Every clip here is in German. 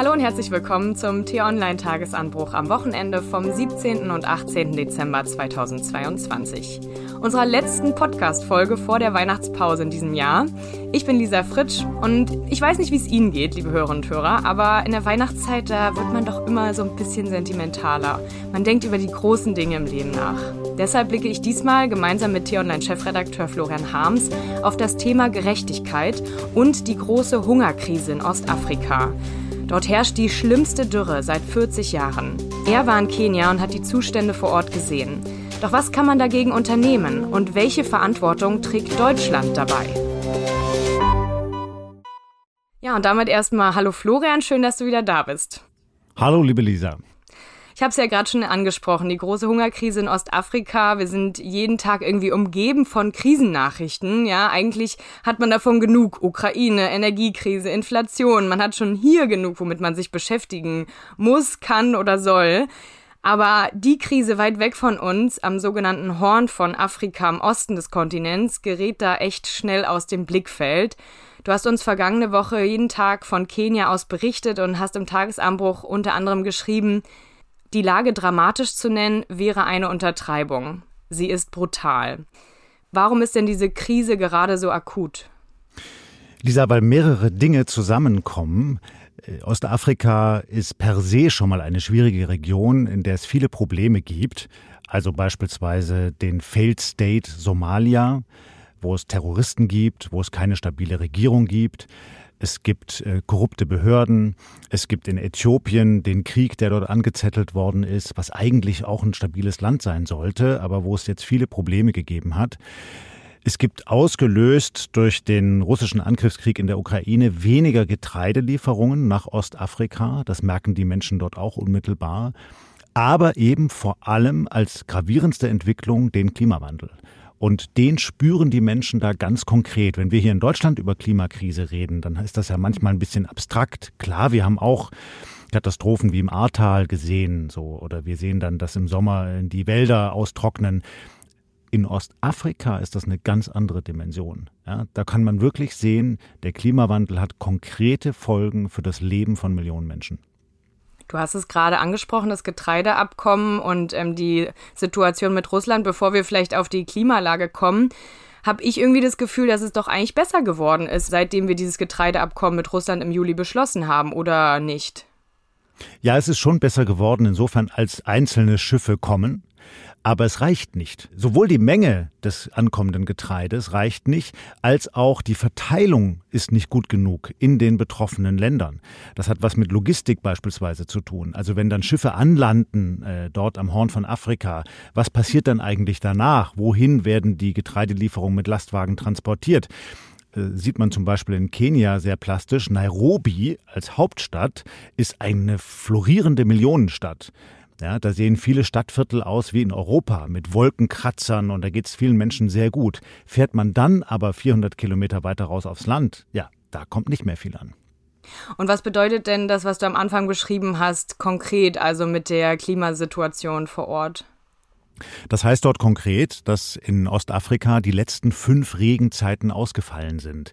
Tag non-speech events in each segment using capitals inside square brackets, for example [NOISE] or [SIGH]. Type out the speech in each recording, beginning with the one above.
Hallo und herzlich willkommen zum T-Online-Tagesanbruch am Wochenende vom 17. und 18. Dezember 2022. Unserer letzten Podcast-Folge vor der Weihnachtspause in diesem Jahr. Ich bin Lisa Fritsch und ich weiß nicht, wie es Ihnen geht, liebe Hörerinnen und Hörer, aber in der Weihnachtszeit, da wird man doch immer so ein bisschen sentimentaler. Man denkt über die großen Dinge im Leben nach. Deshalb blicke ich diesmal gemeinsam mit T-Online-Chefredakteur Florian Harms auf das Thema Gerechtigkeit und die große Hungerkrise in Ostafrika. Dort herrscht die schlimmste Dürre seit 40 Jahren. Er war in Kenia und hat die Zustände vor Ort gesehen. Doch was kann man dagegen unternehmen und welche Verantwortung trägt Deutschland dabei? Ja, und damit erstmal Hallo Florian, schön, dass du wieder da bist. Hallo, liebe Lisa. Ich habe es ja gerade schon angesprochen, die große Hungerkrise in Ostafrika. Wir sind jeden Tag irgendwie umgeben von Krisennachrichten. Ja, eigentlich hat man davon genug. Ukraine, Energiekrise, Inflation. Man hat schon hier genug, womit man sich beschäftigen muss, kann oder soll. Aber die Krise weit weg von uns, am sogenannten Horn von Afrika im Osten des Kontinents, gerät da echt schnell aus dem Blickfeld. Du hast uns vergangene Woche jeden Tag von Kenia aus berichtet und hast im Tagesanbruch unter anderem geschrieben, die Lage dramatisch zu nennen, wäre eine Untertreibung. Sie ist brutal. Warum ist denn diese Krise gerade so akut? Lisa, weil mehrere Dinge zusammenkommen. Äh, Ostafrika ist per se schon mal eine schwierige Region, in der es viele Probleme gibt. Also beispielsweise den Failed State Somalia, wo es Terroristen gibt, wo es keine stabile Regierung gibt es gibt äh, korrupte Behörden, es gibt in Äthiopien den Krieg, der dort angezettelt worden ist, was eigentlich auch ein stabiles Land sein sollte, aber wo es jetzt viele Probleme gegeben hat. Es gibt ausgelöst durch den russischen Angriffskrieg in der Ukraine weniger Getreidelieferungen nach Ostafrika. Das merken die Menschen dort auch unmittelbar. Aber eben vor allem als gravierendste Entwicklung den Klimawandel. Und den spüren die Menschen da ganz konkret. Wenn wir hier in Deutschland über Klimakrise reden, dann ist das ja manchmal ein bisschen abstrakt. Klar, wir haben auch Katastrophen wie im Ahrtal gesehen, so, oder wir sehen dann, dass im Sommer die Wälder austrocknen. In Ostafrika ist das eine ganz andere Dimension. Ja, da kann man wirklich sehen, der Klimawandel hat konkrete Folgen für das Leben von Millionen Menschen. Du hast es gerade angesprochen, das Getreideabkommen und ähm, die Situation mit Russland. Bevor wir vielleicht auf die Klimalage kommen, habe ich irgendwie das Gefühl, dass es doch eigentlich besser geworden ist, seitdem wir dieses Getreideabkommen mit Russland im Juli beschlossen haben, oder nicht? Ja, es ist schon besser geworden, insofern als einzelne Schiffe kommen. Aber es reicht nicht. Sowohl die Menge des ankommenden Getreides reicht nicht, als auch die Verteilung ist nicht gut genug in den betroffenen Ländern. Das hat was mit Logistik beispielsweise zu tun. Also wenn dann Schiffe anlanden äh, dort am Horn von Afrika, was passiert dann eigentlich danach? Wohin werden die Getreidelieferungen mit Lastwagen transportiert? Äh, sieht man zum Beispiel in Kenia sehr plastisch. Nairobi als Hauptstadt ist eine florierende Millionenstadt. Ja, da sehen viele Stadtviertel aus wie in Europa mit Wolkenkratzern und da geht es vielen Menschen sehr gut. Fährt man dann aber 400 Kilometer weiter raus aufs Land, ja, da kommt nicht mehr viel an. Und was bedeutet denn das, was du am Anfang beschrieben hast, konkret, also mit der Klimasituation vor Ort? Das heißt dort konkret, dass in Ostafrika die letzten fünf Regenzeiten ausgefallen sind.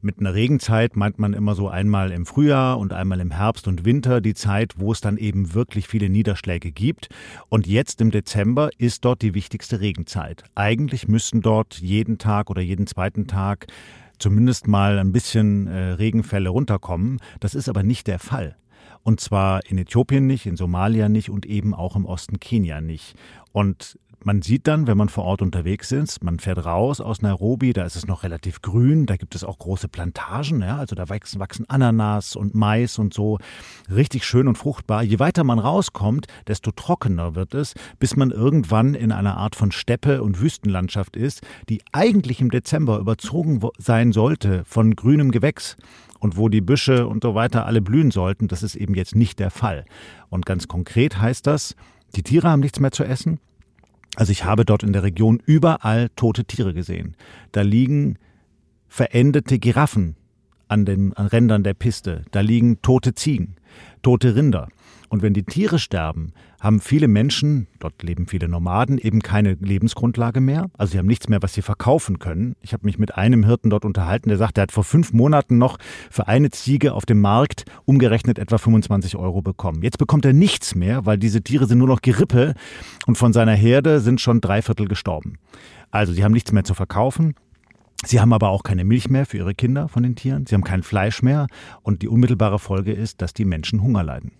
Mit einer Regenzeit meint man immer so einmal im Frühjahr und einmal im Herbst und Winter die Zeit, wo es dann eben wirklich viele Niederschläge gibt. Und jetzt im Dezember ist dort die wichtigste Regenzeit. Eigentlich müssten dort jeden Tag oder jeden zweiten Tag zumindest mal ein bisschen äh, Regenfälle runterkommen. Das ist aber nicht der Fall. Und zwar in Äthiopien nicht, in Somalia nicht und eben auch im Osten Kenia nicht. Und man sieht dann, wenn man vor Ort unterwegs ist, man fährt raus aus Nairobi, da ist es noch relativ grün, da gibt es auch große Plantagen, ja, also da wachsen, wachsen Ananas und Mais und so, richtig schön und fruchtbar. Je weiter man rauskommt, desto trockener wird es, bis man irgendwann in einer Art von Steppe und Wüstenlandschaft ist, die eigentlich im Dezember überzogen sein sollte von grünem Gewächs und wo die Büsche und so weiter alle blühen sollten, das ist eben jetzt nicht der Fall. Und ganz konkret heißt das, die Tiere haben nichts mehr zu essen, also ich habe dort in der Region überall tote Tiere gesehen. Da liegen verendete Giraffen an den an Rändern der Piste. Da liegen tote Ziegen, tote Rinder. Und wenn die Tiere sterben, haben viele Menschen, dort leben viele Nomaden, eben keine Lebensgrundlage mehr. Also sie haben nichts mehr, was sie verkaufen können. Ich habe mich mit einem Hirten dort unterhalten, der sagt, er hat vor fünf Monaten noch für eine Ziege auf dem Markt umgerechnet etwa 25 Euro bekommen. Jetzt bekommt er nichts mehr, weil diese Tiere sind nur noch Gerippe und von seiner Herde sind schon drei Viertel gestorben. Also sie haben nichts mehr zu verkaufen. Sie haben aber auch keine Milch mehr für ihre Kinder von den Tieren. Sie haben kein Fleisch mehr. Und die unmittelbare Folge ist, dass die Menschen Hunger leiden.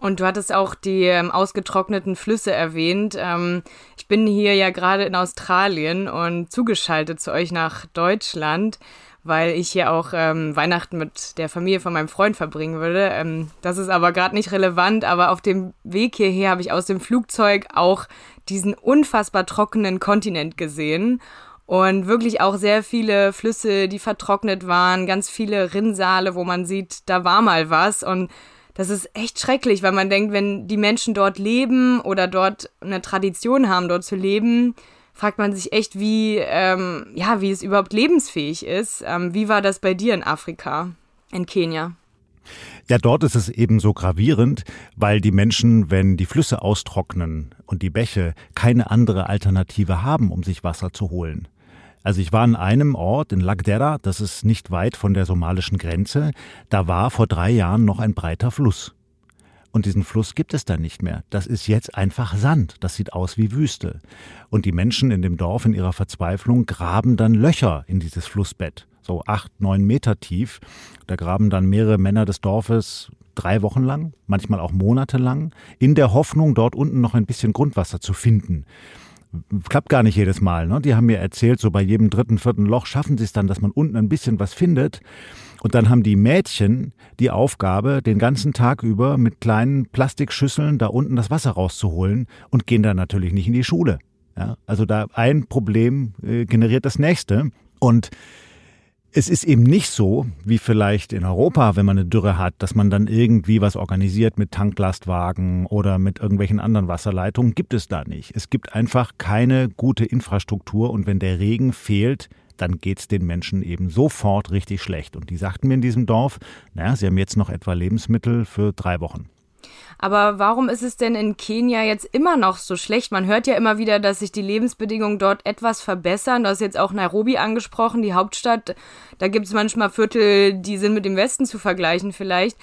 Und du hattest auch die ähm, ausgetrockneten Flüsse erwähnt. Ähm, ich bin hier ja gerade in Australien und zugeschaltet zu euch nach Deutschland, weil ich hier auch ähm, Weihnachten mit der Familie von meinem Freund verbringen würde. Ähm, das ist aber gerade nicht relevant, aber auf dem Weg hierher habe ich aus dem Flugzeug auch diesen unfassbar trockenen Kontinent gesehen und wirklich auch sehr viele Flüsse, die vertrocknet waren, ganz viele Rinnsale, wo man sieht, da war mal was und das ist echt schrecklich, weil man denkt, wenn die Menschen dort leben oder dort eine Tradition haben, dort zu leben, fragt man sich echt, wie, ähm, ja, wie es überhaupt lebensfähig ist. Ähm, wie war das bei dir in Afrika, in Kenia? Ja, dort ist es eben so gravierend, weil die Menschen, wenn die Flüsse austrocknen und die Bäche, keine andere Alternative haben, um sich Wasser zu holen. Also ich war an einem Ort in Lagdera, das ist nicht weit von der somalischen Grenze, da war vor drei Jahren noch ein breiter Fluss. Und diesen Fluss gibt es da nicht mehr. Das ist jetzt einfach Sand. Das sieht aus wie Wüste. Und die Menschen in dem Dorf in ihrer Verzweiflung graben dann Löcher in dieses Flussbett. So acht, neun Meter tief. Da graben dann mehrere Männer des Dorfes drei Wochen lang, manchmal auch monatelang, in der Hoffnung, dort unten noch ein bisschen Grundwasser zu finden klappt gar nicht jedes Mal. Ne? Die haben mir erzählt, so bei jedem dritten, vierten Loch schaffen sie es dann, dass man unten ein bisschen was findet. Und dann haben die Mädchen die Aufgabe, den ganzen Tag über mit kleinen Plastikschüsseln da unten das Wasser rauszuholen und gehen dann natürlich nicht in die Schule. Ja? Also da ein Problem äh, generiert das nächste. Und es ist eben nicht so, wie vielleicht in Europa, wenn man eine Dürre hat, dass man dann irgendwie was organisiert mit Tanklastwagen oder mit irgendwelchen anderen Wasserleitungen. Gibt es da nicht. Es gibt einfach keine gute Infrastruktur und wenn der Regen fehlt, dann geht es den Menschen eben sofort richtig schlecht. Und die sagten mir in diesem Dorf, naja, sie haben jetzt noch etwa Lebensmittel für drei Wochen. Aber warum ist es denn in Kenia jetzt immer noch so schlecht? Man hört ja immer wieder, dass sich die Lebensbedingungen dort etwas verbessern. Du hast jetzt auch Nairobi angesprochen, die Hauptstadt. Da gibt es manchmal Viertel, die sind mit dem Westen zu vergleichen vielleicht.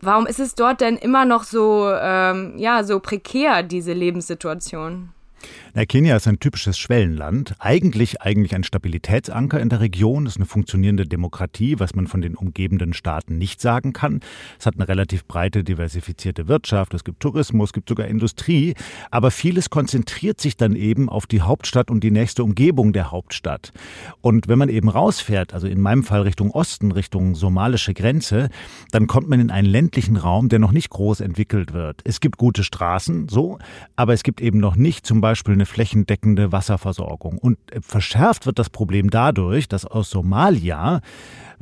Warum ist es dort denn immer noch so, ähm, ja, so prekär, diese Lebenssituation? Na, Kenia ist ein typisches Schwellenland, eigentlich eigentlich ein Stabilitätsanker in der Region, ist eine funktionierende Demokratie, was man von den umgebenden Staaten nicht sagen kann. Es hat eine relativ breite, diversifizierte Wirtschaft, es gibt Tourismus, es gibt sogar Industrie, aber vieles konzentriert sich dann eben auf die Hauptstadt und die nächste Umgebung der Hauptstadt. Und wenn man eben rausfährt, also in meinem Fall Richtung Osten, Richtung somalische Grenze, dann kommt man in einen ländlichen Raum, der noch nicht groß entwickelt wird. Es gibt gute Straßen, so, aber es gibt eben noch nicht zum Beispiel eine eine flächendeckende Wasserversorgung. Und äh, verschärft wird das Problem dadurch, dass aus Somalia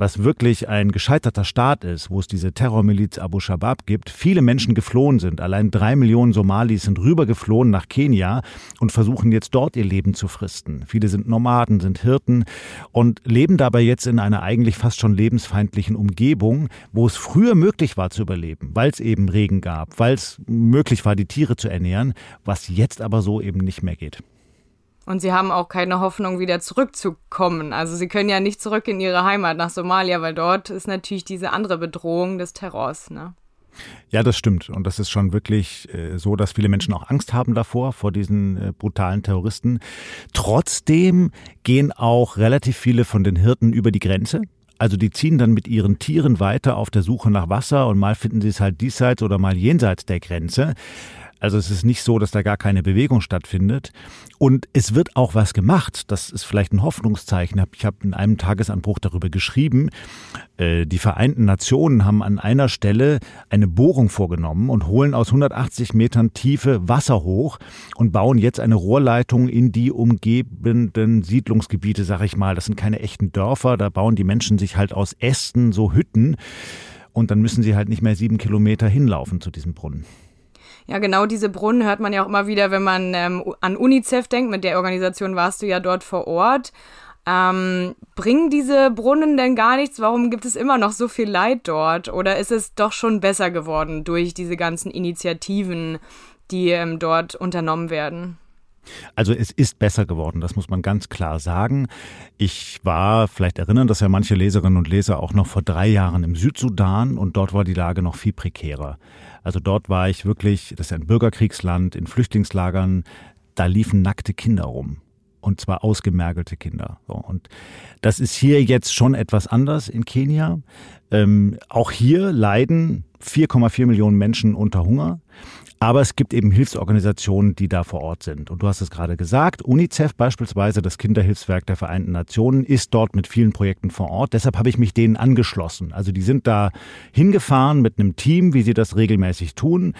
was wirklich ein gescheiterter Staat ist, wo es diese Terrormiliz Abu Shabaab gibt, viele Menschen geflohen sind. Allein drei Millionen Somalis sind rübergeflohen nach Kenia und versuchen jetzt dort ihr Leben zu fristen. Viele sind Nomaden, sind Hirten und leben dabei jetzt in einer eigentlich fast schon lebensfeindlichen Umgebung, wo es früher möglich war zu überleben, weil es eben Regen gab, weil es möglich war, die Tiere zu ernähren, was jetzt aber so eben nicht mehr geht. Und sie haben auch keine Hoffnung, wieder zurückzukommen. Also sie können ja nicht zurück in ihre Heimat nach Somalia, weil dort ist natürlich diese andere Bedrohung des Terrors. Ne? Ja, das stimmt. Und das ist schon wirklich äh, so, dass viele Menschen auch Angst haben davor, vor diesen äh, brutalen Terroristen. Trotzdem gehen auch relativ viele von den Hirten über die Grenze. Also die ziehen dann mit ihren Tieren weiter auf der Suche nach Wasser und mal finden sie es halt diesseits oder mal jenseits der Grenze. Also es ist nicht so, dass da gar keine Bewegung stattfindet. Und es wird auch was gemacht. Das ist vielleicht ein Hoffnungszeichen. Ich habe in einem Tagesanbruch darüber geschrieben. Äh, die Vereinten Nationen haben an einer Stelle eine Bohrung vorgenommen und holen aus 180 Metern Tiefe Wasser hoch und bauen jetzt eine Rohrleitung in die umgebenden Siedlungsgebiete, sag ich mal. Das sind keine echten Dörfer. Da bauen die Menschen sich halt aus Ästen so Hütten. Und dann müssen sie halt nicht mehr sieben Kilometer hinlaufen zu diesem Brunnen. Ja, genau diese Brunnen hört man ja auch immer wieder, wenn man ähm, an UNICEF denkt. Mit der Organisation warst du ja dort vor Ort. Ähm, bringen diese Brunnen denn gar nichts? Warum gibt es immer noch so viel Leid dort? Oder ist es doch schon besser geworden durch diese ganzen Initiativen, die ähm, dort unternommen werden? Also es ist besser geworden, das muss man ganz klar sagen. Ich war, vielleicht erinnern das ja manche Leserinnen und Leser auch noch vor drei Jahren im Südsudan und dort war die Lage noch viel prekärer. Also dort war ich wirklich, das ist ein Bürgerkriegsland, in Flüchtlingslagern, da liefen nackte Kinder rum. Und zwar ausgemergelte Kinder. Und das ist hier jetzt schon etwas anders in Kenia. Ähm, auch hier leiden 4,4 Millionen Menschen unter Hunger. Aber es gibt eben Hilfsorganisationen, die da vor Ort sind. Und du hast es gerade gesagt, UNICEF beispielsweise, das Kinderhilfswerk der Vereinten Nationen, ist dort mit vielen Projekten vor Ort. Deshalb habe ich mich denen angeschlossen. Also die sind da hingefahren mit einem Team, wie sie das regelmäßig tun.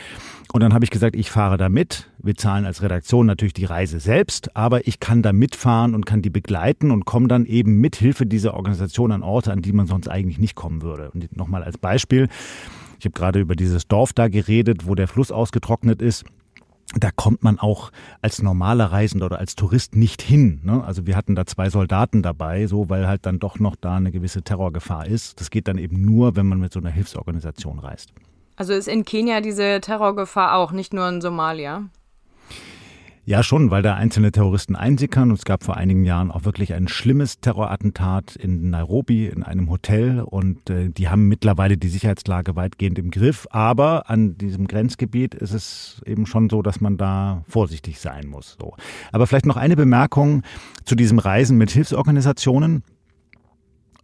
Und dann habe ich gesagt, ich fahre da mit. Wir zahlen als Redaktion natürlich die Reise selbst, aber ich kann da mitfahren und kann die begleiten und komme dann eben mit Hilfe dieser Organisation an Orte, an die man sonst eigentlich nicht kommen würde. Und nochmal als Beispiel. Ich habe gerade über dieses Dorf da geredet, wo der Fluss ausgetrocknet ist da kommt man auch als normaler Reisender oder als Tourist nicht hin. Ne? Also wir hatten da zwei Soldaten dabei, so weil halt dann doch noch da eine gewisse Terrorgefahr ist. Das geht dann eben nur, wenn man mit so einer Hilfsorganisation reist. Also ist in Kenia diese Terrorgefahr auch, nicht nur in Somalia? Ja, schon, weil da einzelne Terroristen einsickern. Und es gab vor einigen Jahren auch wirklich ein schlimmes Terrorattentat in Nairobi in einem Hotel. Und äh, die haben mittlerweile die Sicherheitslage weitgehend im Griff. Aber an diesem Grenzgebiet ist es eben schon so, dass man da vorsichtig sein muss. So. Aber vielleicht noch eine Bemerkung zu diesem Reisen mit Hilfsorganisationen.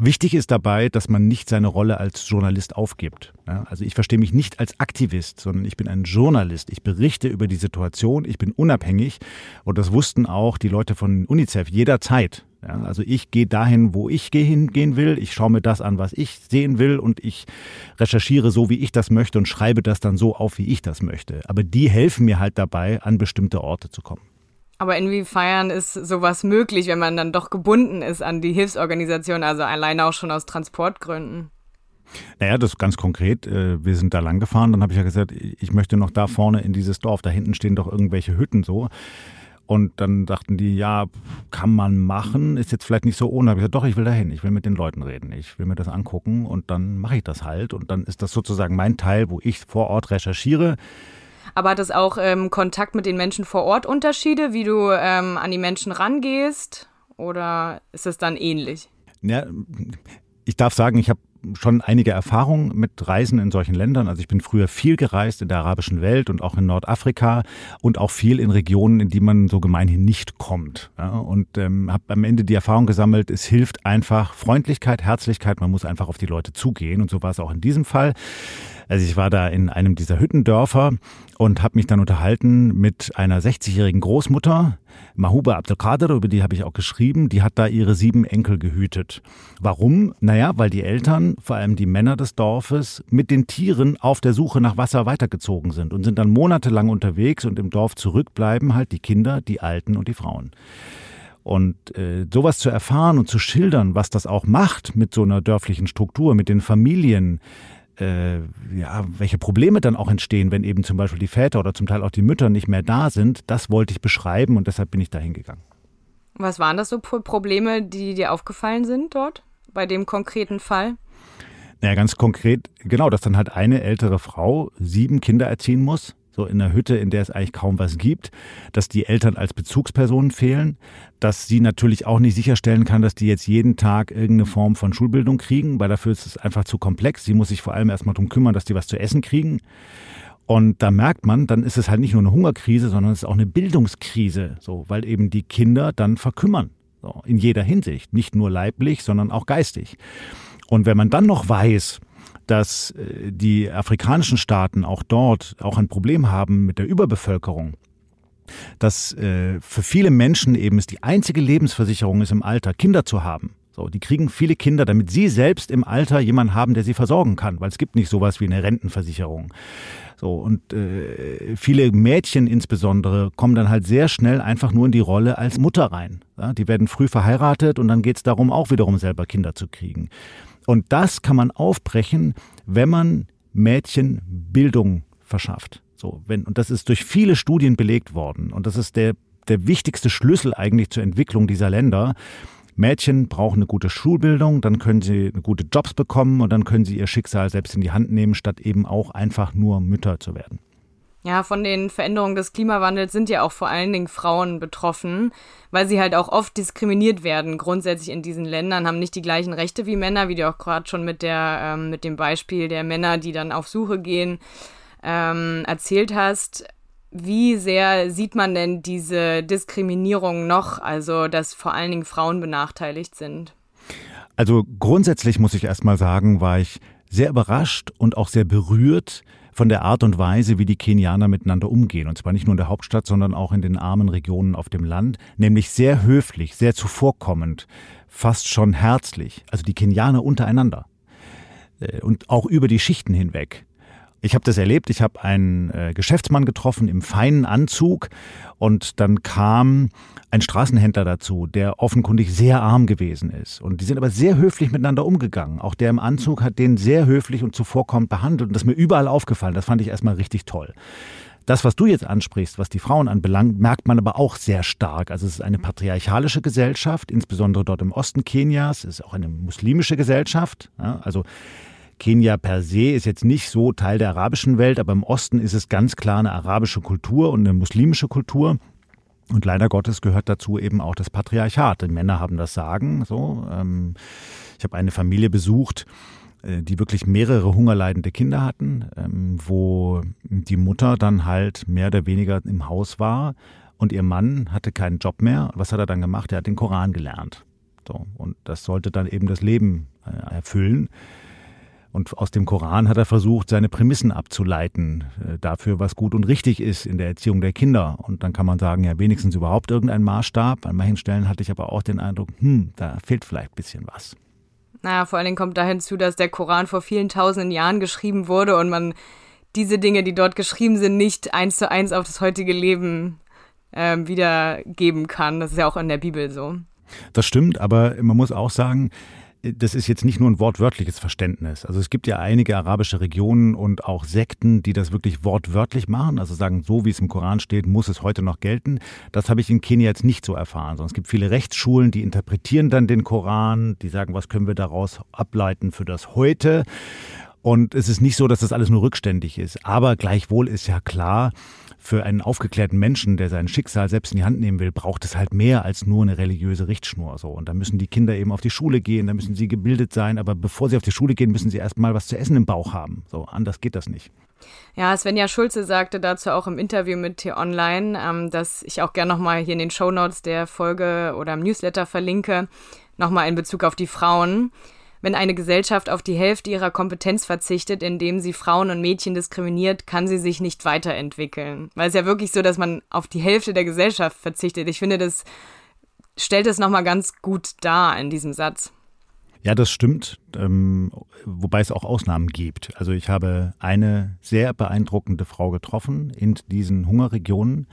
Wichtig ist dabei, dass man nicht seine Rolle als Journalist aufgibt. also ich verstehe mich nicht als Aktivist, sondern ich bin ein Journalist. Ich berichte über die Situation, ich bin unabhängig und das wussten auch die Leute von UNICEF jederzeit. also ich gehe dahin, wo ich hingehen will. Ich schaue mir das an, was ich sehen will und ich recherchiere so, wie ich das möchte und schreibe das dann so auf, wie ich das möchte. Aber die helfen mir halt dabei, an bestimmte Orte zu kommen. Aber inwiefern ist sowas möglich, wenn man dann doch gebunden ist an die Hilfsorganisation, also alleine auch schon aus Transportgründen? Naja, das ist ganz konkret. Äh, wir sind da lang gefahren, dann habe ich ja gesagt, ich möchte noch da vorne in dieses Dorf, da hinten stehen doch irgendwelche Hütten so. Und dann dachten die, ja, kann man machen, ist jetzt vielleicht nicht so ohne. habe ich gesagt, doch, ich will da hin, ich will mit den Leuten reden, ich will mir das angucken und dann mache ich das halt. Und dann ist das sozusagen mein Teil, wo ich vor Ort recherchiere aber hat es auch ähm, Kontakt mit den Menschen vor Ort Unterschiede, wie du ähm, an die Menschen rangehst? Oder ist es dann ähnlich? Ja, ich darf sagen, ich habe schon einige Erfahrungen mit Reisen in solchen Ländern. Also ich bin früher viel gereist in der arabischen Welt und auch in Nordafrika und auch viel in Regionen, in die man so gemeinhin nicht kommt. Ja, und ähm, habe am Ende die Erfahrung gesammelt, es hilft einfach Freundlichkeit, Herzlichkeit, man muss einfach auf die Leute zugehen und so war es auch in diesem Fall. Also ich war da in einem dieser Hüttendörfer und habe mich dann unterhalten mit einer 60-jährigen Großmutter, Mahuba Abdelkader, über die habe ich auch geschrieben, die hat da ihre sieben Enkel gehütet. Warum? Naja, weil die Eltern, vor allem die Männer des Dorfes, mit den Tieren auf der Suche nach Wasser weitergezogen sind und sind dann monatelang unterwegs und im Dorf zurückbleiben halt die Kinder, die Alten und die Frauen. Und äh, sowas zu erfahren und zu schildern, was das auch macht mit so einer dörflichen Struktur, mit den Familien, äh, ja, welche Probleme dann auch entstehen, wenn eben zum Beispiel die Väter oder zum Teil auch die Mütter nicht mehr da sind, das wollte ich beschreiben und deshalb bin ich da hingegangen. Was waren das so Probleme, die dir aufgefallen sind dort, bei dem konkreten Fall? Naja, ganz konkret, genau, dass dann halt eine ältere Frau sieben Kinder erziehen muss so in einer Hütte, in der es eigentlich kaum was gibt, dass die Eltern als Bezugspersonen fehlen, dass sie natürlich auch nicht sicherstellen kann, dass die jetzt jeden Tag irgendeine Form von Schulbildung kriegen, weil dafür ist es einfach zu komplex. Sie muss sich vor allem erstmal darum kümmern, dass die was zu essen kriegen. Und da merkt man, dann ist es halt nicht nur eine Hungerkrise, sondern es ist auch eine Bildungskrise, so, weil eben die Kinder dann verkümmern. So, in jeder Hinsicht. Nicht nur leiblich, sondern auch geistig. Und wenn man dann noch weiß, dass äh, die afrikanischen Staaten auch dort auch ein Problem haben mit der Überbevölkerung, dass äh, für viele Menschen eben es die einzige Lebensversicherung ist im Alter, Kinder zu haben. So, die kriegen viele Kinder, damit sie selbst im Alter jemanden haben, der sie versorgen kann, weil es gibt nicht sowas wie eine Rentenversicherung. So und äh, viele Mädchen insbesondere kommen dann halt sehr schnell einfach nur in die Rolle als Mutter rein. Ja, die werden früh verheiratet und dann geht es darum, auch wiederum selber Kinder zu kriegen. Und das kann man aufbrechen, wenn man Mädchen Bildung verschafft. So, wenn, und das ist durch viele Studien belegt worden. Und das ist der, der wichtigste Schlüssel eigentlich zur Entwicklung dieser Länder. Mädchen brauchen eine gute Schulbildung, dann können sie gute Jobs bekommen und dann können sie ihr Schicksal selbst in die Hand nehmen, statt eben auch einfach nur Mütter zu werden. Ja, von den Veränderungen des Klimawandels sind ja auch vor allen Dingen Frauen betroffen, weil sie halt auch oft diskriminiert werden. Grundsätzlich in diesen Ländern haben nicht die gleichen Rechte wie Männer, wie du auch gerade schon mit der ähm, mit dem Beispiel der Männer, die dann auf Suche gehen, ähm, erzählt hast. Wie sehr sieht man denn diese Diskriminierung noch, also dass vor allen Dingen Frauen benachteiligt sind? Also grundsätzlich muss ich erstmal sagen, war ich sehr überrascht und auch sehr berührt, von der Art und Weise, wie die Kenianer miteinander umgehen. Und zwar nicht nur in der Hauptstadt, sondern auch in den armen Regionen auf dem Land. Nämlich sehr höflich, sehr zuvorkommend, fast schon herzlich. Also die Kenianer untereinander. Äh, und auch über die Schichten hinweg. Ich habe das erlebt. Ich habe einen äh, Geschäftsmann getroffen im feinen Anzug und dann kam ein Straßenhändler dazu, der offenkundig sehr arm gewesen ist. Und die sind aber sehr höflich miteinander umgegangen. Auch der im Anzug hat den sehr höflich und zuvorkommend behandelt. Und das ist mir überall aufgefallen. Das fand ich erstmal richtig toll. Das, was du jetzt ansprichst, was die Frauen anbelangt, merkt man aber auch sehr stark. Also es ist eine patriarchalische Gesellschaft, insbesondere dort im Osten Kenias. Es ist auch eine muslimische Gesellschaft. Ja, also Kenia per se ist jetzt nicht so Teil der arabischen Welt, aber im Osten ist es ganz klar eine arabische Kultur und eine muslimische Kultur. Und leider Gottes gehört dazu eben auch das Patriarchat. Die Männer haben das Sagen. So, ähm, ich habe eine Familie besucht, äh, die wirklich mehrere hungerleidende Kinder hatten, ähm, wo die Mutter dann halt mehr oder weniger im Haus war und ihr Mann hatte keinen Job mehr. Was hat er dann gemacht? Er hat den Koran gelernt. So, und das sollte dann eben das Leben äh, erfüllen. Und aus dem Koran hat er versucht, seine Prämissen abzuleiten äh, dafür, was gut und richtig ist in der Erziehung der Kinder. Und dann kann man sagen, ja, wenigstens überhaupt irgendein Maßstab. An manchen Stellen hatte ich aber auch den Eindruck, hm, da fehlt vielleicht ein bisschen was. Naja, vor allen Dingen kommt da hinzu, dass der Koran vor vielen tausenden Jahren geschrieben wurde und man diese Dinge, die dort geschrieben sind, nicht eins zu eins auf das heutige Leben äh, wiedergeben kann. Das ist ja auch in der Bibel so. Das stimmt, aber man muss auch sagen, das ist jetzt nicht nur ein wortwörtliches Verständnis. Also es gibt ja einige arabische Regionen und auch Sekten, die das wirklich wortwörtlich machen, also sagen, so wie es im Koran steht, muss es heute noch gelten. Das habe ich in Kenia jetzt nicht so erfahren, sondern es gibt viele Rechtsschulen, die interpretieren dann den Koran, die sagen, was können wir daraus ableiten für das heute. Und es ist nicht so, dass das alles nur rückständig ist. Aber gleichwohl ist ja klar, für einen aufgeklärten Menschen, der sein Schicksal selbst in die Hand nehmen will, braucht es halt mehr als nur eine religiöse Richtschnur. So. Und da müssen die Kinder eben auf die Schule gehen, da müssen sie gebildet sein, aber bevor sie auf die Schule gehen, müssen sie erst mal was zu essen im Bauch haben. So, anders geht das nicht. Ja, Svenja Schulze sagte dazu auch im Interview mit T-Online, ähm, dass ich auch gerne nochmal hier in den Shownotes der Folge oder im Newsletter verlinke, nochmal in Bezug auf die Frauen wenn eine Gesellschaft auf die Hälfte ihrer Kompetenz verzichtet, indem sie Frauen und Mädchen diskriminiert, kann sie sich nicht weiterentwickeln. Weil es ja wirklich so, dass man auf die Hälfte der Gesellschaft verzichtet. Ich finde, das stellt es nochmal ganz gut dar in diesem Satz. Ja, das stimmt, ähm, wobei es auch Ausnahmen gibt. Also ich habe eine sehr beeindruckende Frau getroffen in diesen Hungerregionen,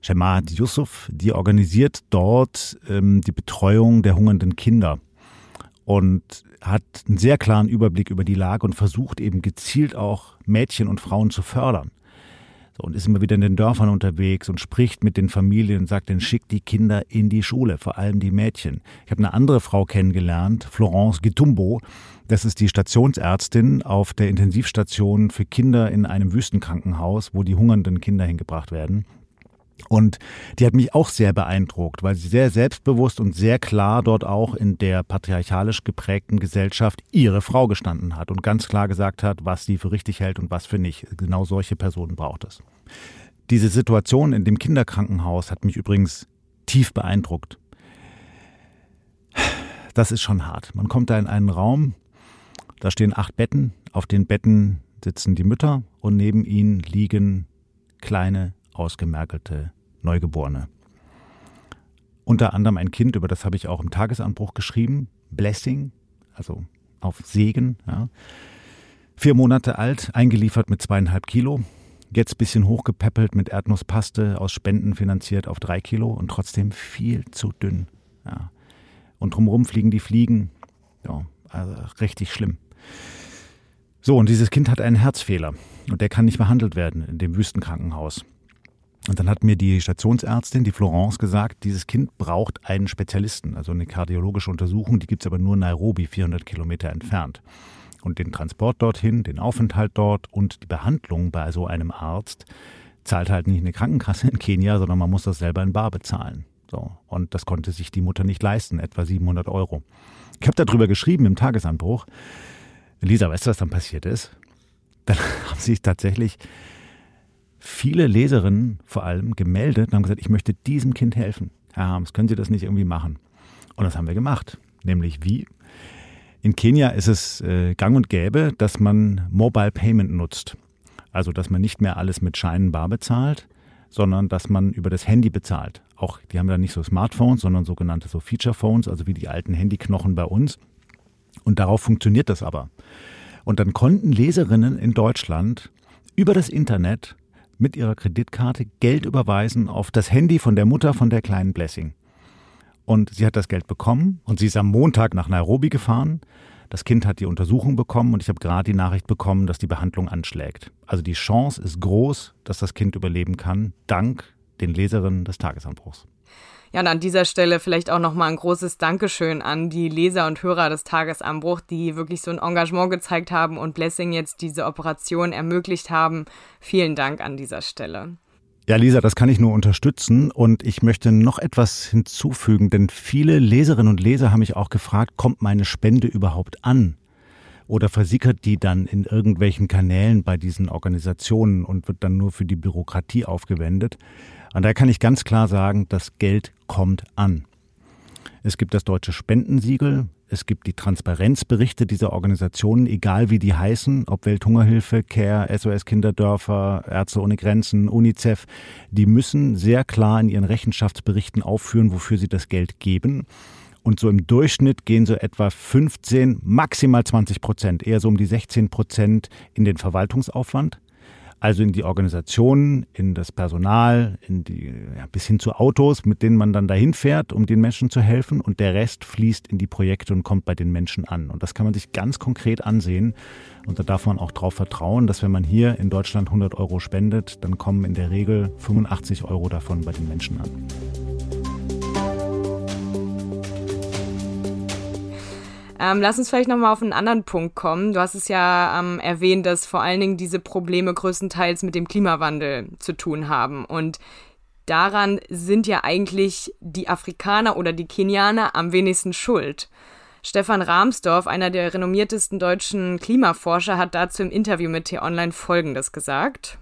Shemad Yusuf, die organisiert dort ähm, die Betreuung der hungernden Kinder und hat einen sehr klaren Überblick über die Lage und versucht eben gezielt auch Mädchen und Frauen zu fördern. So, und ist immer wieder in den Dörfern unterwegs und spricht mit den Familien und sagt, dann schickt die Kinder in die Schule, vor allem die Mädchen. Ich habe eine andere Frau kennengelernt, Florence Gitumbo. Das ist die Stationsärztin auf der Intensivstation für Kinder in einem Wüstenkrankenhaus, wo die hungernden Kinder hingebracht werden. Und die hat mich auch sehr beeindruckt, weil sie sehr selbstbewusst und sehr klar dort auch in der patriarchalisch geprägten Gesellschaft ihre Frau gestanden hat und ganz klar gesagt hat, was sie für richtig hält und was für nicht. Genau solche Personen braucht es. Diese Situation in dem Kinderkrankenhaus hat mich übrigens tief beeindruckt. Das ist schon hart. Man kommt da in einen Raum, da stehen acht Betten, auf den Betten sitzen die Mütter und neben ihnen liegen kleine ausgemergelte Neugeborene. Unter anderem ein Kind, über das habe ich auch im Tagesanbruch geschrieben, Blessing, also auf Segen. Ja. Vier Monate alt, eingeliefert mit zweieinhalb Kilo, jetzt bisschen hochgepäppelt mit Erdnusspaste aus Spenden finanziert auf drei Kilo und trotzdem viel zu dünn. Ja. Und drumherum fliegen die Fliegen. Ja, also richtig schlimm. So, und dieses Kind hat einen Herzfehler und der kann nicht behandelt werden in dem Wüstenkrankenhaus. Und dann hat mir die Stationsärztin, die Florence, gesagt, dieses Kind braucht einen Spezialisten, also eine kardiologische Untersuchung, die gibt es aber nur in Nairobi, 400 Kilometer entfernt. Und den Transport dorthin, den Aufenthalt dort und die Behandlung bei so einem Arzt zahlt halt nicht eine Krankenkasse in Kenia, sondern man muss das selber in Bar bezahlen. So. Und das konnte sich die Mutter nicht leisten, etwa 700 Euro. Ich habe darüber geschrieben im Tagesanbruch. Lisa, weißt du, was dann passiert ist? Dann [LAUGHS] haben sich tatsächlich viele Leserinnen vor allem gemeldet und haben gesagt, ich möchte diesem Kind helfen. Herr Harms, können Sie das nicht irgendwie machen? Und das haben wir gemacht. Nämlich wie? In Kenia ist es äh, gang und gäbe, dass man Mobile Payment nutzt. Also, dass man nicht mehr alles mit Scheinen bar bezahlt, sondern dass man über das Handy bezahlt. Auch, die haben ja nicht so Smartphones, sondern sogenannte so Feature Phones, also wie die alten Handyknochen bei uns. Und darauf funktioniert das aber. Und dann konnten Leserinnen in Deutschland über das Internet mit ihrer Kreditkarte Geld überweisen auf das Handy von der Mutter von der kleinen Blessing. Und sie hat das Geld bekommen und sie ist am Montag nach Nairobi gefahren. Das Kind hat die Untersuchung bekommen und ich habe gerade die Nachricht bekommen, dass die Behandlung anschlägt. Also die Chance ist groß, dass das Kind überleben kann, dank den Leserinnen des Tagesanbruchs. Ja, und an dieser Stelle vielleicht auch nochmal ein großes Dankeschön an die Leser und Hörer des Tagesanbruch, die wirklich so ein Engagement gezeigt haben und Blessing jetzt diese Operation ermöglicht haben. Vielen Dank an dieser Stelle. Ja, Lisa, das kann ich nur unterstützen und ich möchte noch etwas hinzufügen, denn viele Leserinnen und Leser haben mich auch gefragt, kommt meine Spende überhaupt an? Oder versickert die dann in irgendwelchen Kanälen bei diesen Organisationen und wird dann nur für die Bürokratie aufgewendet? Und da kann ich ganz klar sagen, das Geld kommt an. Es gibt das deutsche Spendensiegel, es gibt die Transparenzberichte dieser Organisationen, egal wie die heißen, ob Welthungerhilfe, CARE, SOS Kinderdörfer, Ärzte ohne Grenzen, UNICEF, die müssen sehr klar in ihren Rechenschaftsberichten aufführen, wofür sie das Geld geben. Und so im Durchschnitt gehen so etwa 15, maximal 20 Prozent, eher so um die 16 Prozent in den Verwaltungsaufwand also in die Organisationen, in das Personal, in die, ja, bis hin zu Autos, mit denen man dann dahin fährt, um den Menschen zu helfen. Und der Rest fließt in die Projekte und kommt bei den Menschen an. Und das kann man sich ganz konkret ansehen. Und da darf man auch darauf vertrauen, dass wenn man hier in Deutschland 100 Euro spendet, dann kommen in der Regel 85 Euro davon bei den Menschen an. Ähm, lass uns vielleicht nochmal auf einen anderen Punkt kommen. Du hast es ja ähm, erwähnt, dass vor allen Dingen diese Probleme größtenteils mit dem Klimawandel zu tun haben. Und daran sind ja eigentlich die Afrikaner oder die Kenianer am wenigsten schuld. Stefan Rahmsdorf, einer der renommiertesten deutschen Klimaforscher, hat dazu im Interview mit T-Online Folgendes gesagt.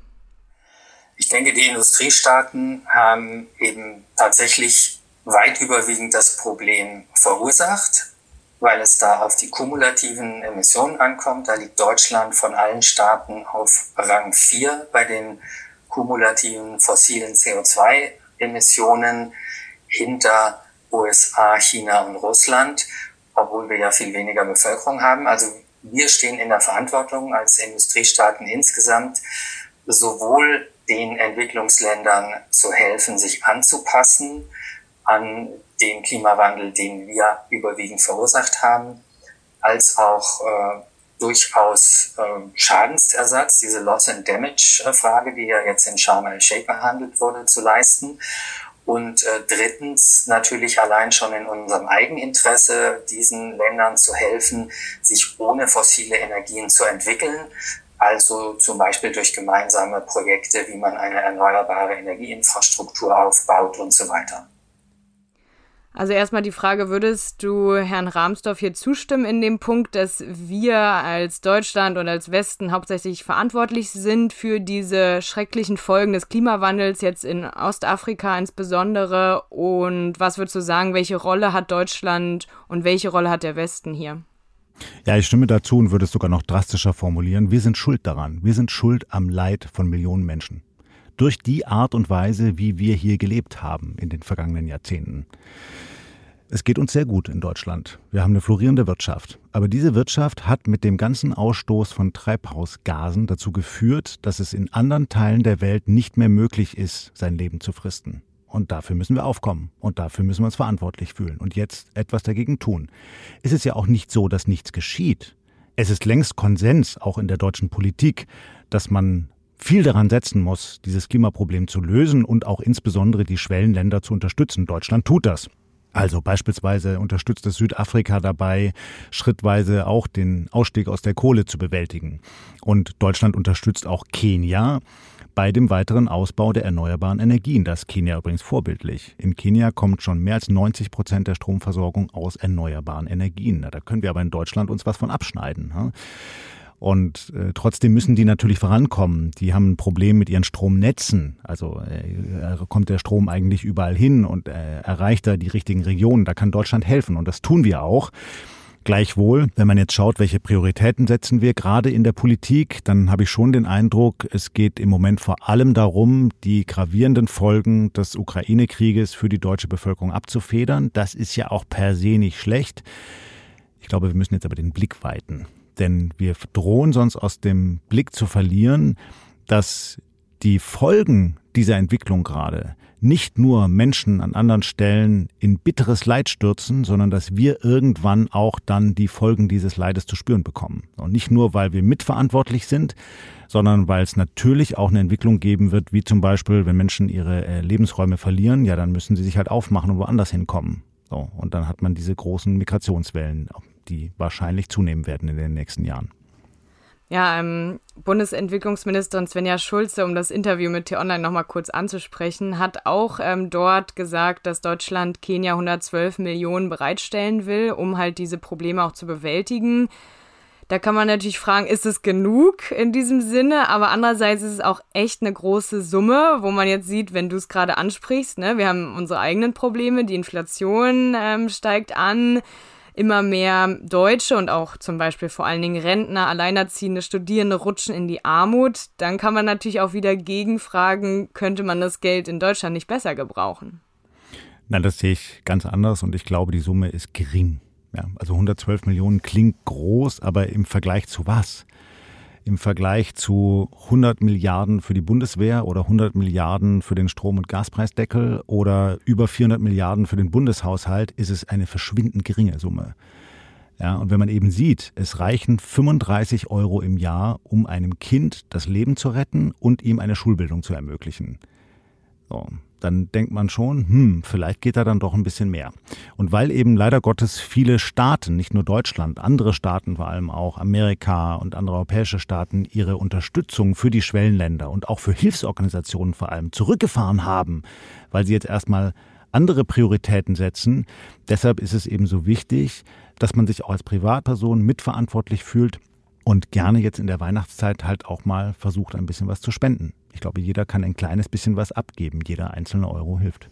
Ich denke, die Industriestaaten haben eben tatsächlich weit überwiegend das Problem verursacht weil es da auf die kumulativen Emissionen ankommt. Da liegt Deutschland von allen Staaten auf Rang 4 bei den kumulativen fossilen CO2-Emissionen hinter USA, China und Russland, obwohl wir ja viel weniger Bevölkerung haben. Also wir stehen in der Verantwortung als Industriestaaten insgesamt, sowohl den Entwicklungsländern zu helfen, sich anzupassen an den Klimawandel, den wir überwiegend verursacht haben, als auch äh, durchaus äh, Schadensersatz, diese Loss and Damage äh, die ja jetzt in Sharm el-Sheikh behandelt wurde, zu leisten. Und äh, drittens natürlich allein schon in unserem Eigeninteresse, diesen Ländern zu helfen, sich ohne fossile Energien zu entwickeln. Also zum Beispiel durch gemeinsame Projekte, wie man eine erneuerbare Energieinfrastruktur aufbaut und so weiter. Also erstmal die Frage, würdest du Herrn Rahmsdorf hier zustimmen in dem Punkt, dass wir als Deutschland und als Westen hauptsächlich verantwortlich sind für diese schrecklichen Folgen des Klimawandels, jetzt in Ostafrika insbesondere? Und was würdest du sagen, welche Rolle hat Deutschland und welche Rolle hat der Westen hier? Ja, ich stimme dazu und würde es sogar noch drastischer formulieren. Wir sind schuld daran. Wir sind schuld am Leid von Millionen Menschen. Durch die Art und Weise, wie wir hier gelebt haben in den vergangenen Jahrzehnten. Es geht uns sehr gut in Deutschland. Wir haben eine florierende Wirtschaft. Aber diese Wirtschaft hat mit dem ganzen Ausstoß von Treibhausgasen dazu geführt, dass es in anderen Teilen der Welt nicht mehr möglich ist, sein Leben zu fristen. Und dafür müssen wir aufkommen. Und dafür müssen wir uns verantwortlich fühlen und jetzt etwas dagegen tun. Es ist ja auch nicht so, dass nichts geschieht. Es ist längst Konsens, auch in der deutschen Politik, dass man viel daran setzen muss, dieses Klimaproblem zu lösen und auch insbesondere die Schwellenländer zu unterstützen. Deutschland tut das. Also beispielsweise unterstützt es Südafrika dabei, schrittweise auch den Ausstieg aus der Kohle zu bewältigen. Und Deutschland unterstützt auch Kenia bei dem weiteren Ausbau der erneuerbaren Energien. Das ist Kenia übrigens vorbildlich. In Kenia kommt schon mehr als 90 Prozent der Stromversorgung aus erneuerbaren Energien. Da können wir aber in Deutschland uns was von abschneiden. Und äh, trotzdem müssen die natürlich vorankommen. Die haben ein Problem mit ihren Stromnetzen. Also äh, kommt der Strom eigentlich überall hin und äh, erreicht da die richtigen Regionen. Da kann Deutschland helfen und das tun wir auch. Gleichwohl, wenn man jetzt schaut, welche Prioritäten setzen wir gerade in der Politik, dann habe ich schon den Eindruck, es geht im Moment vor allem darum, die gravierenden Folgen des Ukraine-Krieges für die deutsche Bevölkerung abzufedern. Das ist ja auch per se nicht schlecht. Ich glaube, wir müssen jetzt aber den Blick weiten. Denn wir drohen sonst aus dem Blick zu verlieren, dass die Folgen dieser Entwicklung gerade nicht nur Menschen an anderen Stellen in bitteres Leid stürzen, sondern dass wir irgendwann auch dann die Folgen dieses Leides zu spüren bekommen. Und nicht nur, weil wir mitverantwortlich sind, sondern weil es natürlich auch eine Entwicklung geben wird, wie zum Beispiel, wenn Menschen ihre äh, Lebensräume verlieren, ja, dann müssen sie sich halt aufmachen und woanders hinkommen. So, und dann hat man diese großen Migrationswellen, die wahrscheinlich zunehmen werden in den nächsten Jahren. Ja, ähm, Bundesentwicklungsministerin Svenja Schulze, um das Interview mit T-Online nochmal kurz anzusprechen, hat auch ähm, dort gesagt, dass Deutschland Kenia 112 Millionen bereitstellen will, um halt diese Probleme auch zu bewältigen. Da kann man natürlich fragen, ist es genug in diesem Sinne? Aber andererseits ist es auch echt eine große Summe, wo man jetzt sieht, wenn du es gerade ansprichst, ne, wir haben unsere eigenen Probleme, die Inflation ähm, steigt an immer mehr Deutsche und auch zum Beispiel vor allen Dingen Rentner, Alleinerziehende, Studierende rutschen in die Armut, dann kann man natürlich auch wieder gegenfragen, könnte man das Geld in Deutschland nicht besser gebrauchen? Nein, das sehe ich ganz anders und ich glaube, die Summe ist gering. Ja, also 112 Millionen klingt groß, aber im Vergleich zu was? Im Vergleich zu 100 Milliarden für die Bundeswehr oder 100 Milliarden für den Strom- und Gaspreisdeckel oder über 400 Milliarden für den Bundeshaushalt ist es eine verschwindend geringe Summe. Ja, und wenn man eben sieht, es reichen 35 Euro im Jahr, um einem Kind das Leben zu retten und ihm eine Schulbildung zu ermöglichen. So dann denkt man schon, hm, vielleicht geht da dann doch ein bisschen mehr. Und weil eben leider Gottes viele Staaten, nicht nur Deutschland, andere Staaten vor allem auch, Amerika und andere europäische Staaten, ihre Unterstützung für die Schwellenländer und auch für Hilfsorganisationen vor allem zurückgefahren haben, weil sie jetzt erstmal andere Prioritäten setzen. Deshalb ist es eben so wichtig, dass man sich auch als Privatperson mitverantwortlich fühlt und gerne jetzt in der Weihnachtszeit halt auch mal versucht, ein bisschen was zu spenden. Ich glaube, jeder kann ein kleines bisschen was abgeben. Jeder einzelne Euro hilft.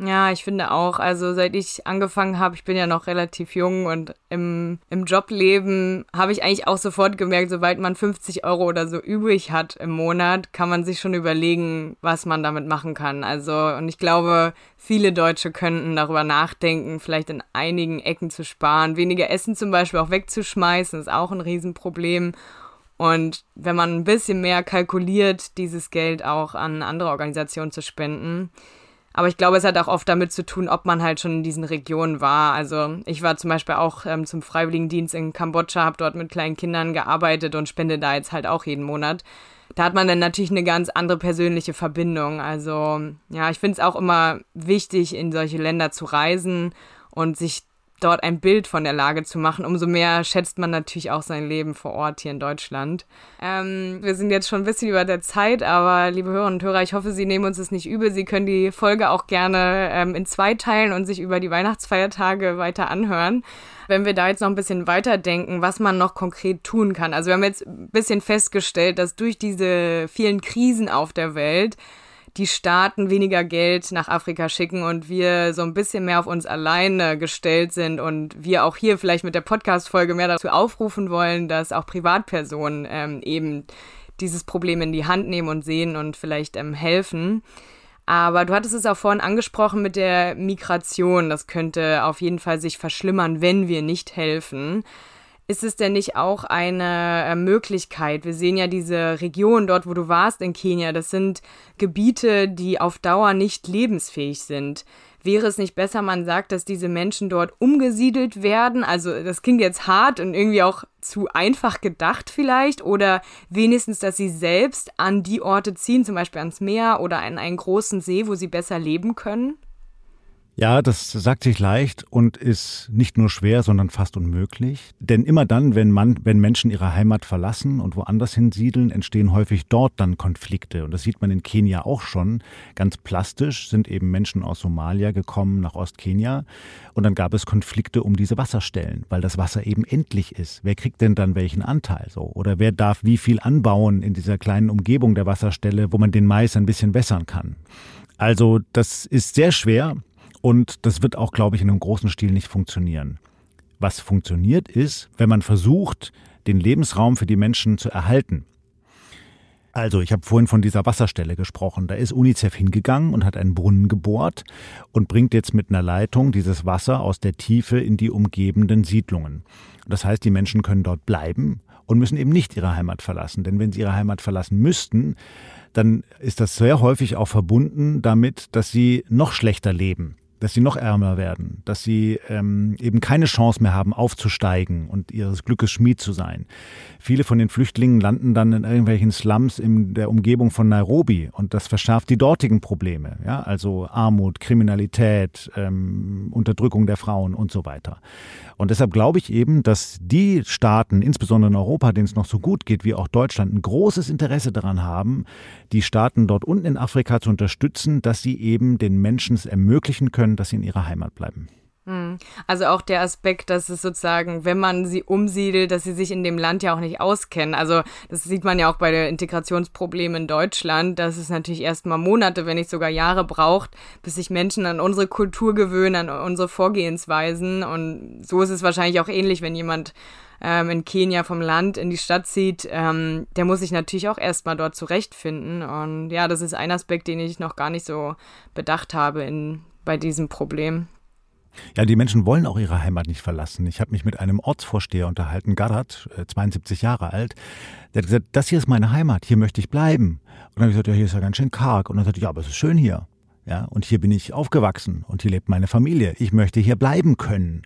Ja, ich finde auch. Also seit ich angefangen habe, ich bin ja noch relativ jung und im, im Jobleben habe ich eigentlich auch sofort gemerkt, sobald man 50 Euro oder so übrig hat im Monat, kann man sich schon überlegen, was man damit machen kann. Also, und ich glaube, viele Deutsche könnten darüber nachdenken, vielleicht in einigen Ecken zu sparen. Weniger Essen zum Beispiel auch wegzuschmeißen, ist auch ein Riesenproblem. Und wenn man ein bisschen mehr kalkuliert, dieses Geld auch an andere Organisationen zu spenden. Aber ich glaube, es hat auch oft damit zu tun, ob man halt schon in diesen Regionen war. Also ich war zum Beispiel auch ähm, zum Freiwilligendienst in Kambodscha, habe dort mit kleinen Kindern gearbeitet und spende da jetzt halt auch jeden Monat. Da hat man dann natürlich eine ganz andere persönliche Verbindung. Also ja, ich finde es auch immer wichtig, in solche Länder zu reisen und sich dort ein Bild von der Lage zu machen. Umso mehr schätzt man natürlich auch sein Leben vor Ort hier in Deutschland. Ähm, wir sind jetzt schon ein bisschen über der Zeit, aber liebe Hörerinnen und Hörer, ich hoffe, Sie nehmen uns das nicht übel. Sie können die Folge auch gerne ähm, in zwei teilen und sich über die Weihnachtsfeiertage weiter anhören. Wenn wir da jetzt noch ein bisschen weiterdenken, was man noch konkret tun kann. Also wir haben jetzt ein bisschen festgestellt, dass durch diese vielen Krisen auf der Welt die Staaten weniger Geld nach Afrika schicken und wir so ein bisschen mehr auf uns alleine gestellt sind und wir auch hier vielleicht mit der Podcast-Folge mehr dazu aufrufen wollen, dass auch Privatpersonen ähm, eben dieses Problem in die Hand nehmen und sehen und vielleicht ähm, helfen. Aber du hattest es auch vorhin angesprochen mit der Migration. Das könnte auf jeden Fall sich verschlimmern, wenn wir nicht helfen. Ist es denn nicht auch eine äh, Möglichkeit? Wir sehen ja diese Region dort, wo du warst in Kenia. Das sind Gebiete, die auf Dauer nicht lebensfähig sind. Wäre es nicht besser, man sagt, dass diese Menschen dort umgesiedelt werden? Also das klingt jetzt hart und irgendwie auch zu einfach gedacht vielleicht. Oder wenigstens, dass sie selbst an die Orte ziehen, zum Beispiel ans Meer oder an einen großen See, wo sie besser leben können? Ja, das sagt sich leicht und ist nicht nur schwer, sondern fast unmöglich. Denn immer dann, wenn, man, wenn Menschen ihre Heimat verlassen und woanders hinsiedeln, entstehen häufig dort dann Konflikte. Und das sieht man in Kenia auch schon. Ganz plastisch sind eben Menschen aus Somalia gekommen nach Ostkenia. Und dann gab es Konflikte um diese Wasserstellen, weil das Wasser eben endlich ist. Wer kriegt denn dann welchen Anteil so? Oder wer darf wie viel anbauen in dieser kleinen Umgebung der Wasserstelle, wo man den Mais ein bisschen wässern kann? Also das ist sehr schwer und das wird auch, glaube ich, in einem großen Stil nicht funktionieren. Was funktioniert ist, wenn man versucht, den Lebensraum für die Menschen zu erhalten. Also, ich habe vorhin von dieser Wasserstelle gesprochen. Da ist UNICEF hingegangen und hat einen Brunnen gebohrt und bringt jetzt mit einer Leitung dieses Wasser aus der Tiefe in die umgebenden Siedlungen. Das heißt, die Menschen können dort bleiben und müssen eben nicht ihre Heimat verlassen. Denn wenn sie ihre Heimat verlassen müssten, dann ist das sehr häufig auch verbunden damit, dass sie noch schlechter leben dass sie noch ärmer werden, dass sie ähm, eben keine Chance mehr haben, aufzusteigen und ihres Glückes Schmied zu sein. Viele von den Flüchtlingen landen dann in irgendwelchen Slums in der Umgebung von Nairobi und das verschärft die dortigen Probleme, ja, also Armut, Kriminalität, ähm, Unterdrückung der Frauen und so weiter. Und deshalb glaube ich eben, dass die Staaten, insbesondere in Europa, denen es noch so gut geht wie auch Deutschland, ein großes Interesse daran haben, die Staaten dort unten in Afrika zu unterstützen, dass sie eben den Menschen es ermöglichen können, dass sie in ihrer Heimat bleiben. Hm. Also auch der Aspekt, dass es sozusagen, wenn man sie umsiedelt, dass sie sich in dem Land ja auch nicht auskennen. Also das sieht man ja auch bei der Integrationsproblemen in Deutschland, dass es natürlich erstmal Monate, wenn nicht sogar Jahre braucht, bis sich Menschen an unsere Kultur gewöhnen, an unsere Vorgehensweisen. Und so ist es wahrscheinlich auch ähnlich, wenn jemand ähm, in Kenia vom Land in die Stadt zieht, ähm, der muss sich natürlich auch erstmal dort zurechtfinden. Und ja, das ist ein Aspekt, den ich noch gar nicht so bedacht habe in, bei diesem Problem. Ja, die Menschen wollen auch ihre Heimat nicht verlassen. Ich habe mich mit einem Ortsvorsteher unterhalten, Garat, 72 äh, Jahre alt. Der hat gesagt, das hier ist meine Heimat, hier möchte ich bleiben. Und dann habe ich gesagt, ja, hier ist ja ganz schön karg. Und dann sagte ich, ja, aber es ist schön hier. Ja, und hier bin ich aufgewachsen und hier lebt meine Familie. Ich möchte hier bleiben können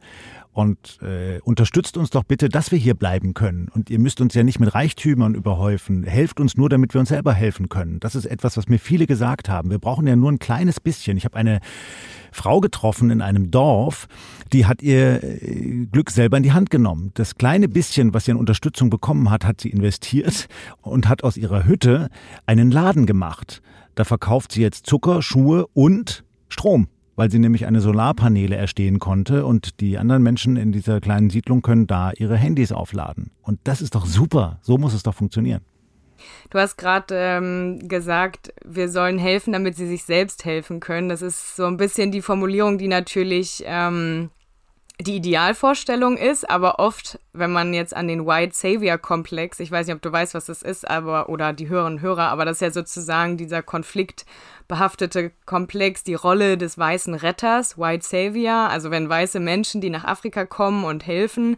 und äh, unterstützt uns doch bitte, dass wir hier bleiben können. Und ihr müsst uns ja nicht mit Reichtümern überhäufen. Helft uns nur, damit wir uns selber helfen können. Das ist etwas, was mir viele gesagt haben. Wir brauchen ja nur ein kleines bisschen. Ich habe eine Frau getroffen in einem Dorf, die hat ihr äh, Glück selber in die Hand genommen. Das kleine bisschen, was sie an Unterstützung bekommen hat, hat sie investiert und hat aus ihrer Hütte einen Laden gemacht. Da verkauft sie jetzt Zucker, Schuhe und Strom weil sie nämlich eine Solarpaneele erstehen konnte und die anderen Menschen in dieser kleinen Siedlung können da ihre Handys aufladen. Und das ist doch super. So muss es doch funktionieren. Du hast gerade ähm, gesagt, wir sollen helfen, damit sie sich selbst helfen können. Das ist so ein bisschen die Formulierung, die natürlich ähm, die Idealvorstellung ist, aber oft, wenn man jetzt an den White Savior Komplex, ich weiß nicht, ob du weißt, was das ist, aber oder die Hörerinnen und Hörer, aber das ist ja sozusagen dieser konfliktbehaftete Komplex, die Rolle des weißen Retters, White Savior, also wenn weiße Menschen, die nach Afrika kommen und helfen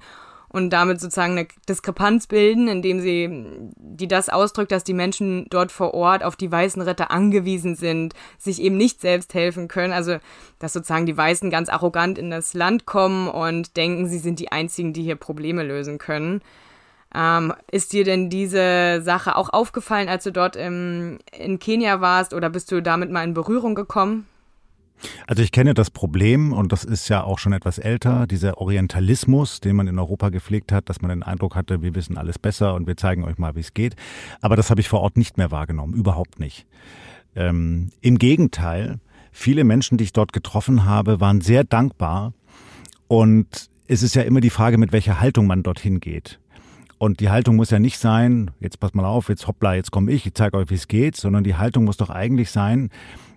und damit sozusagen eine Diskrepanz bilden, indem sie, die das ausdrückt, dass die Menschen dort vor Ort auf die weißen Retter angewiesen sind, sich eben nicht selbst helfen können. Also, dass sozusagen die Weißen ganz arrogant in das Land kommen und denken, sie sind die einzigen, die hier Probleme lösen können. Ähm, ist dir denn diese Sache auch aufgefallen, als du dort im, in Kenia warst oder bist du damit mal in Berührung gekommen? Also ich kenne das Problem und das ist ja auch schon etwas älter, dieser Orientalismus, den man in Europa gepflegt hat, dass man den Eindruck hatte, wir wissen alles besser und wir zeigen euch mal, wie es geht. Aber das habe ich vor Ort nicht mehr wahrgenommen, überhaupt nicht. Ähm, Im Gegenteil, viele Menschen, die ich dort getroffen habe, waren sehr dankbar und es ist ja immer die Frage, mit welcher Haltung man dorthin geht. Und die Haltung muss ja nicht sein, jetzt pass mal auf, jetzt hoppla, jetzt komme ich, ich zeige euch, wie es geht, sondern die Haltung muss doch eigentlich sein,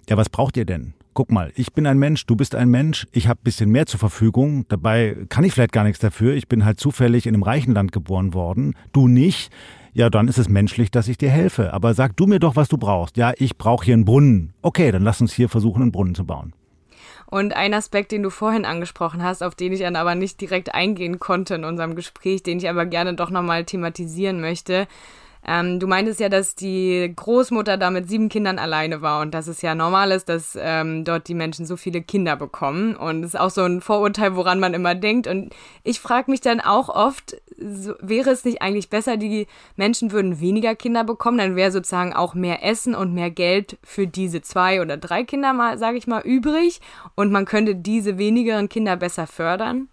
ja, was braucht ihr denn? Guck mal, ich bin ein Mensch, du bist ein Mensch, ich habe bisschen mehr zur Verfügung, dabei kann ich vielleicht gar nichts dafür, ich bin halt zufällig in einem reichen Land geboren worden, du nicht, ja, dann ist es menschlich, dass ich dir helfe. Aber sag du mir doch, was du brauchst. Ja, ich brauche hier einen Brunnen. Okay, dann lass uns hier versuchen, einen Brunnen zu bauen. Und ein Aspekt, den du vorhin angesprochen hast, auf den ich dann aber nicht direkt eingehen konnte in unserem Gespräch, den ich aber gerne doch nochmal thematisieren möchte, Ähm, du meintest ja, dass die Großmutter da mit sieben Kindern alleine war und dass es ja normal ist, dass ähm, dort die Menschen so viele Kinder bekommen. Und es ist auch so ein Vorurteil, woran man immer denkt. Und ich frage mich dann auch oft, so, wäre es nicht eigentlich besser, die Menschen würden weniger Kinder bekommen, dann wäre sozusagen auch mehr Essen und mehr Geld für diese zwei oder drei Kinder mal, sage ich mal, übrig und man könnte diese wenigeren Kinder besser fördern?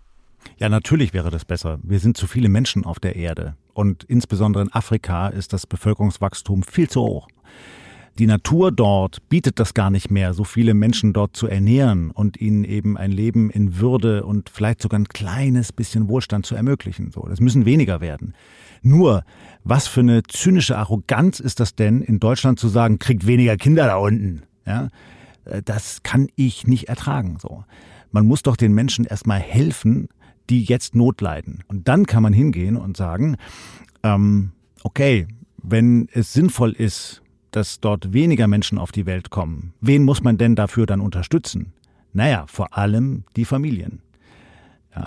Ja, natürlich wäre das besser. Wir sind zu viele Menschen auf der Erde. Und insbesondere in Afrika ist das Bevölkerungswachstum viel zu hoch. Die Natur dort bietet das gar nicht mehr, so viele Menschen dort zu ernähren und ihnen eben ein Leben in Würde und vielleicht sogar ein kleines bisschen Wohlstand zu ermöglichen. So, das müssen weniger werden. Nur, was für eine zynische Arroganz ist das denn, in Deutschland zu sagen, kriegt weniger Kinder da unten? Ja, das kann ich nicht ertragen. So, man muss doch den Menschen erstmal helfen, die jetzt Not leiden. Und dann kann man hingehen und sagen, ähm, okay, wenn es sinnvoll ist, dass dort weniger Menschen auf die Welt kommen, wen muss man denn dafür dann unterstützen? Naja, vor allem die Familien.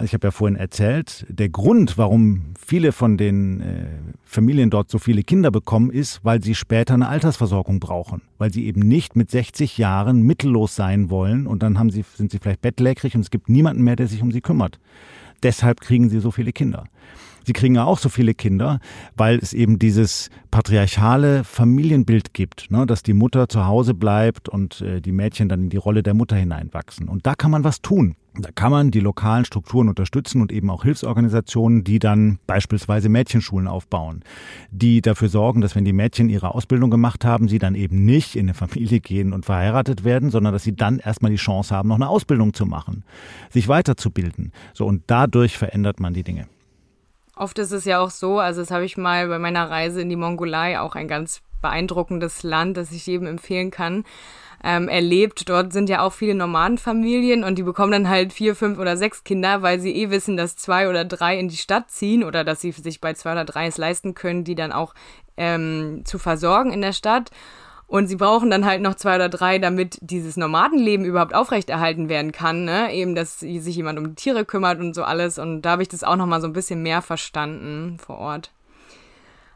Ich habe ja vorhin erzählt, der Grund, warum viele von den äh, Familien dort so viele Kinder bekommen, ist, weil sie später eine Altersversorgung brauchen, weil sie eben nicht mit 60 Jahren mittellos sein wollen und dann haben sie, sind sie vielleicht bettlägerig und es gibt niemanden mehr, der sich um sie kümmert. Deshalb kriegen sie so viele Kinder. Sie kriegen ja auch so viele Kinder, weil es eben dieses patriarchale Familienbild gibt, ne, dass die Mutter zu Hause bleibt und äh, die Mädchen dann in die Rolle der Mutter hineinwachsen. Und da kann man was tun. Da kann man die lokalen Strukturen unterstützen und eben auch Hilfsorganisationen, die dann beispielsweise Mädchenschulen aufbauen, die dafür sorgen, dass wenn die Mädchen ihre Ausbildung gemacht haben, sie dann eben nicht in eine Familie gehen und verheiratet werden, sondern dass sie dann erstmal die Chance haben, noch eine Ausbildung zu machen, sich weiterzubilden. So und dadurch verändert man die Dinge. Oft ist es ja auch so, also das habe ich mal bei meiner Reise in die Mongolei, auch ein ganz beeindruckendes Land, das ich jedem empfehlen kann, ähm, erlebt. Dort sind ja auch viele Nomadenfamilien und die bekommen dann halt vier, fünf oder sechs Kinder, weil sie eh wissen, dass zwei oder drei in die Stadt ziehen oder dass sie sich bei zwei oder drei es leisten können, die dann auch ähm, zu versorgen in der Stadt. Und sie brauchen dann halt noch zwei oder drei, damit dieses Nomadenleben überhaupt aufrechterhalten werden kann. Ne? Eben, dass sich jemand um Tiere kümmert und so alles. Und da habe ich das auch noch mal so ein bisschen mehr verstanden vor Ort.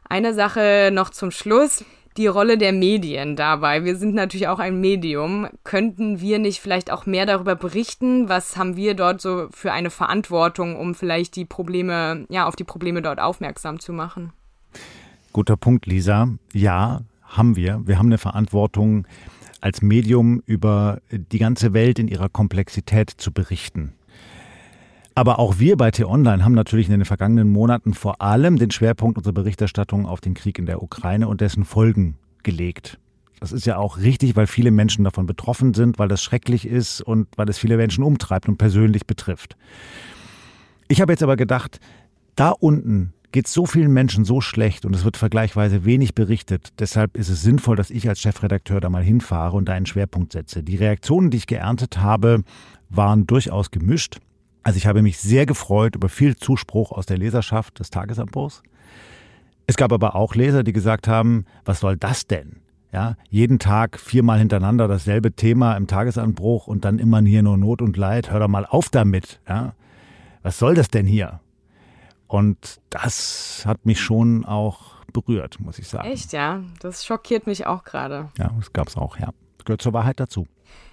Eine Sache noch zum Schluss. Die Rolle der Medien dabei. Wir sind natürlich auch ein Medium. Könnten wir nicht vielleicht auch mehr darüber berichten? Was haben wir dort so für eine Verantwortung, um vielleicht die Probleme, ja, auf die Probleme dort aufmerksam zu machen? Guter Punkt, Lisa. Ja, haben wir. Wir haben eine Verantwortung, als Medium über die ganze Welt in ihrer Komplexität zu berichten. Aber auch wir bei T-Online haben natürlich in den vergangenen Monaten vor allem den Schwerpunkt unserer Berichterstattung auf den Krieg in der Ukraine und dessen Folgen gelegt. Das ist ja auch richtig, weil viele Menschen davon betroffen sind, weil das schrecklich ist und weil es viele Menschen umtreibt und persönlich betrifft. Ich habe jetzt aber gedacht, da unten geht so vielen Menschen so schlecht und es wird vergleichsweise wenig berichtet. Deshalb ist es sinnvoll, dass ich als Chefredakteur da mal hinfahre und da einen Schwerpunkt setze. Die Reaktionen, die ich geerntet habe, waren durchaus gemischt. Also ich habe mich sehr gefreut über viel Zuspruch aus der Leserschaft des Tagesanbruchs. Es gab aber auch Leser, die gesagt haben, was soll das denn? Ja, jeden Tag viermal hintereinander dasselbe Thema im Tagesanbruch und dann immer hier nur Not und Leid. Hör doch mal auf damit. Ja, was soll das denn hier? Und das hat mich schon auch berührt, muss ich sagen. Echt, ja? Das schockiert mich auch gerade. Ja, das gab es auch, ja. Das gehört zur Wahrheit dazu.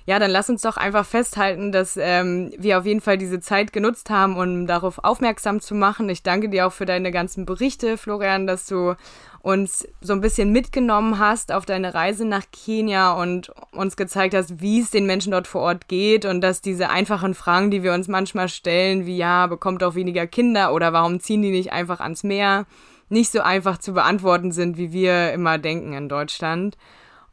Ja, dann lass uns doch einfach festhalten, dass ähm, wir auf jeden Fall diese Zeit genutzt haben, um darauf aufmerksam zu machen. Ich danke dir auch für deine ganzen Berichte, Florian, dass du uns so ein bisschen mitgenommen hast auf deine Reise nach Kenia und uns gezeigt hast, wie es den Menschen dort vor Ort geht und dass diese einfachen Fragen, die wir uns manchmal stellen, wie ja, bekommt auch weniger Kinder oder warum ziehen die nicht einfach ans Meer, nicht so einfach zu beantworten sind, wie wir immer denken in Deutschland.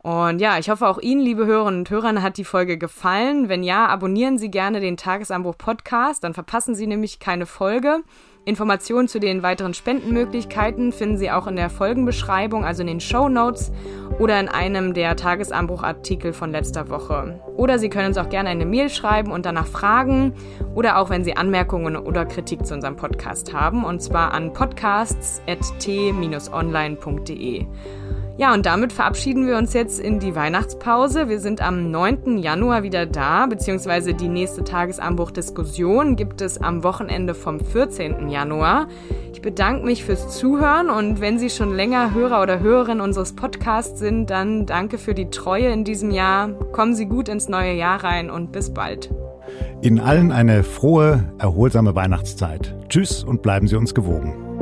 Und ja, ich hoffe auch Ihnen, liebe Hörerinnen und Hörer, hat die Folge gefallen. Wenn ja, abonnieren Sie gerne den Tagesanbruch Podcast, dann verpassen Sie nämlich keine Folge. Informationen zu den weiteren Spendenmöglichkeiten finden Sie auch in der Folgenbeschreibung, also in den Show Notes oder in einem der Tagesanbruchartikel von letzter Woche. Oder Sie können uns auch gerne eine Mail schreiben und danach fragen oder auch wenn Sie Anmerkungen oder Kritik zu unserem Podcast haben und zwar an podcasts.t-online.de. Ja, und damit verabschieden wir uns jetzt in die Weihnachtspause. Wir sind am 9. Januar wieder da, beziehungsweise die nächste Tagesanbruch-Diskussion gibt es am Wochenende vom 14. Januar. Ich bedanke mich fürs Zuhören und wenn Sie schon länger Hörer oder Hörerin unseres Podcasts sind, dann danke für die Treue in diesem Jahr. Kommen Sie gut ins neue Jahr rein und bis bald. Ihnen allen eine frohe, erholsame Weihnachtszeit. Tschüss und bleiben Sie uns gewogen.